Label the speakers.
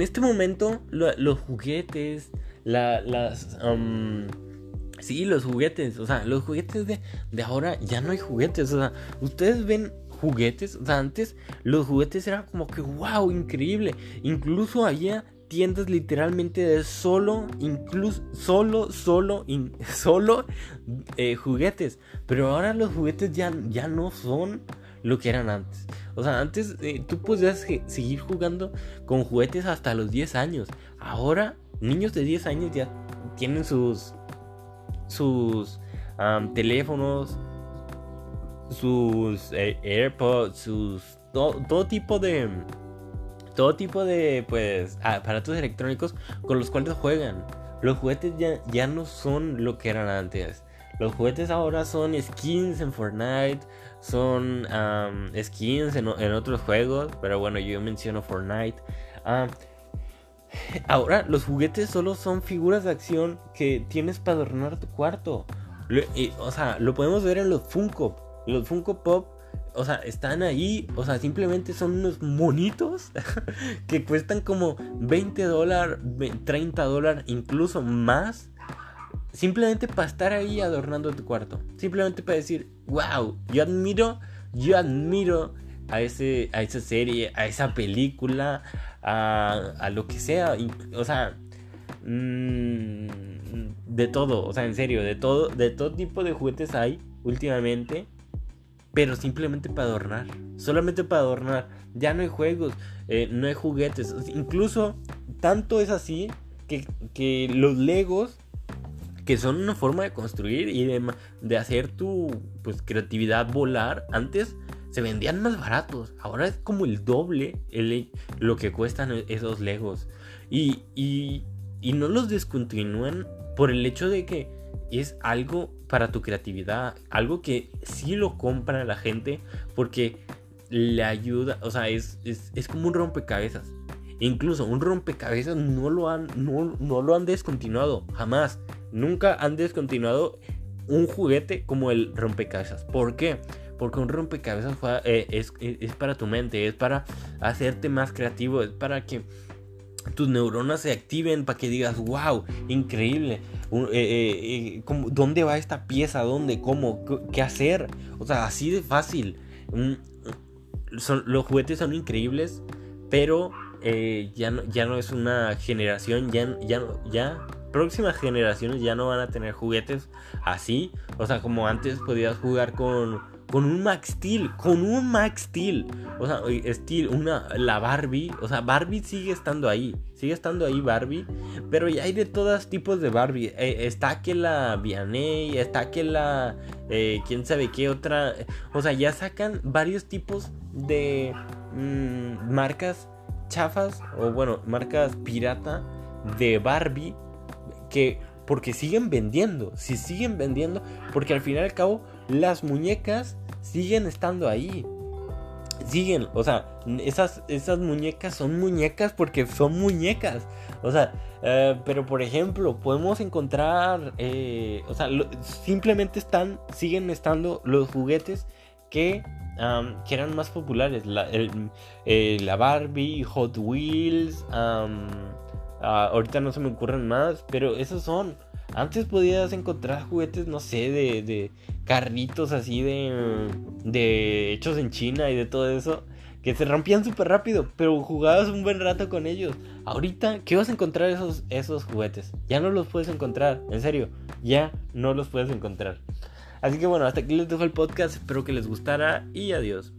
Speaker 1: en este momento los juguetes, la, las... sí, los juguetes, o sea, los juguetes de, de ahora ya no hay juguetes, o sea, ustedes ven juguetes, o sea, antes los juguetes eran como que, wow, increíble, incluso había tiendas literalmente de solo, incluso, solo, solo, solo eh, juguetes. Pero ahora los juguetes ya, ya no son lo que eran antes. O sea, antes eh, tú podías seguir jugando con juguetes hasta los 10 años. Ahora, niños de 10 años ya tienen sus, sus teléfonos, sus eh, AirPods, sus todo tipo de todo tipo de pues aparatos electrónicos con los cuales juegan. Los juguetes ya, ya no son lo que eran antes. Los juguetes ahora son skins en Fortnite, son skins en, otros juegos, pero bueno, yo menciono Fortnite. ahora los juguetes solo son figuras de acción que tienes para adornar tu cuarto. o sea, lo podemos ver en los Funko. Los Funko Pop o sea, están ahí, o sea, simplemente son unos monitos que cuestan como 20 dólares, 30 dólares, incluso más. Simplemente para estar ahí adornando tu cuarto. Simplemente para decir, wow, yo admiro, yo admiro a, ese, a esa serie, a esa película, a, a lo que sea. O sea, mmm, de todo, o sea, en serio, de todo, de todo tipo de juguetes hay últimamente pero simplemente para adornar. Solamente para adornar. Ya no hay juegos, eh, no hay juguetes. Incluso tanto es así que, los Legos, que son una forma de construir y de, hacer tu pues, creatividad volar, antes se vendían más baratos. Ahora es como el doble lo que cuestan esos Legos. Y, y, y no los descontinúan por el hecho de que es algo para tu creatividad, algo que sí lo compra la gente porque le ayuda, o sea, es, es, como un rompecabezas. Incluso un rompecabezas no lo han, no, lo han descontinuado, jamás. Nunca han descontinuado un juguete como el rompecabezas. ¿Por qué? Porque un rompecabezas eh, es, es, para tu mente, es para hacerte más creativo, es para que tus neuronas se activen para que digas, wow, increíble. Eh, eh, eh, ¿Dónde va esta pieza? ¿Dónde? ¿Cómo? ¿Qué hacer? O sea, así de fácil. Mm, los juguetes son increíbles, pero ya, no, ya no es una generación, ya, ya, ya próximas generaciones ya no van a tener juguetes así. O sea, como antes podías jugar con con un Max Steel, con un Max Steel. O sea, Steel, una, la Barbie, o sea, Barbie sigue estando ahí, sigue estando ahí Barbie, pero ya hay de todos tipos de Barbie. Eh, está que la Vianney, está que la, eh, quién sabe qué otra, o sea, ya sacan varios tipos de mm, marcas chafas, o bueno, marcas pirata de Barbie, que porque siguen vendiendo, si siguen vendiendo, porque al fin y al cabo las muñecas siguen estando ahí. Siguen, o sea, esas, esas muñecas son muñecas porque son muñecas. O sea, eh, pero por ejemplo, podemos encontrar, eh, o sea, simplemente están, siguen estando los juguetes que, que eran más populares. La, eh, la Barbie, Hot Wheels, ah, ahorita no se me ocurren más, pero esos son. Antes podías encontrar juguetes, no sé, de, de carritos así de, de hechos en China y de todo eso, que se rompían súper rápido, pero jugabas un buen rato con ellos. Ahorita, ¿qué vas a encontrar esos, esos juguetes? Ya no los puedes encontrar, en serio, ya no los puedes encontrar. Así que bueno, hasta aquí les dejo el podcast, espero que les gustara y adiós.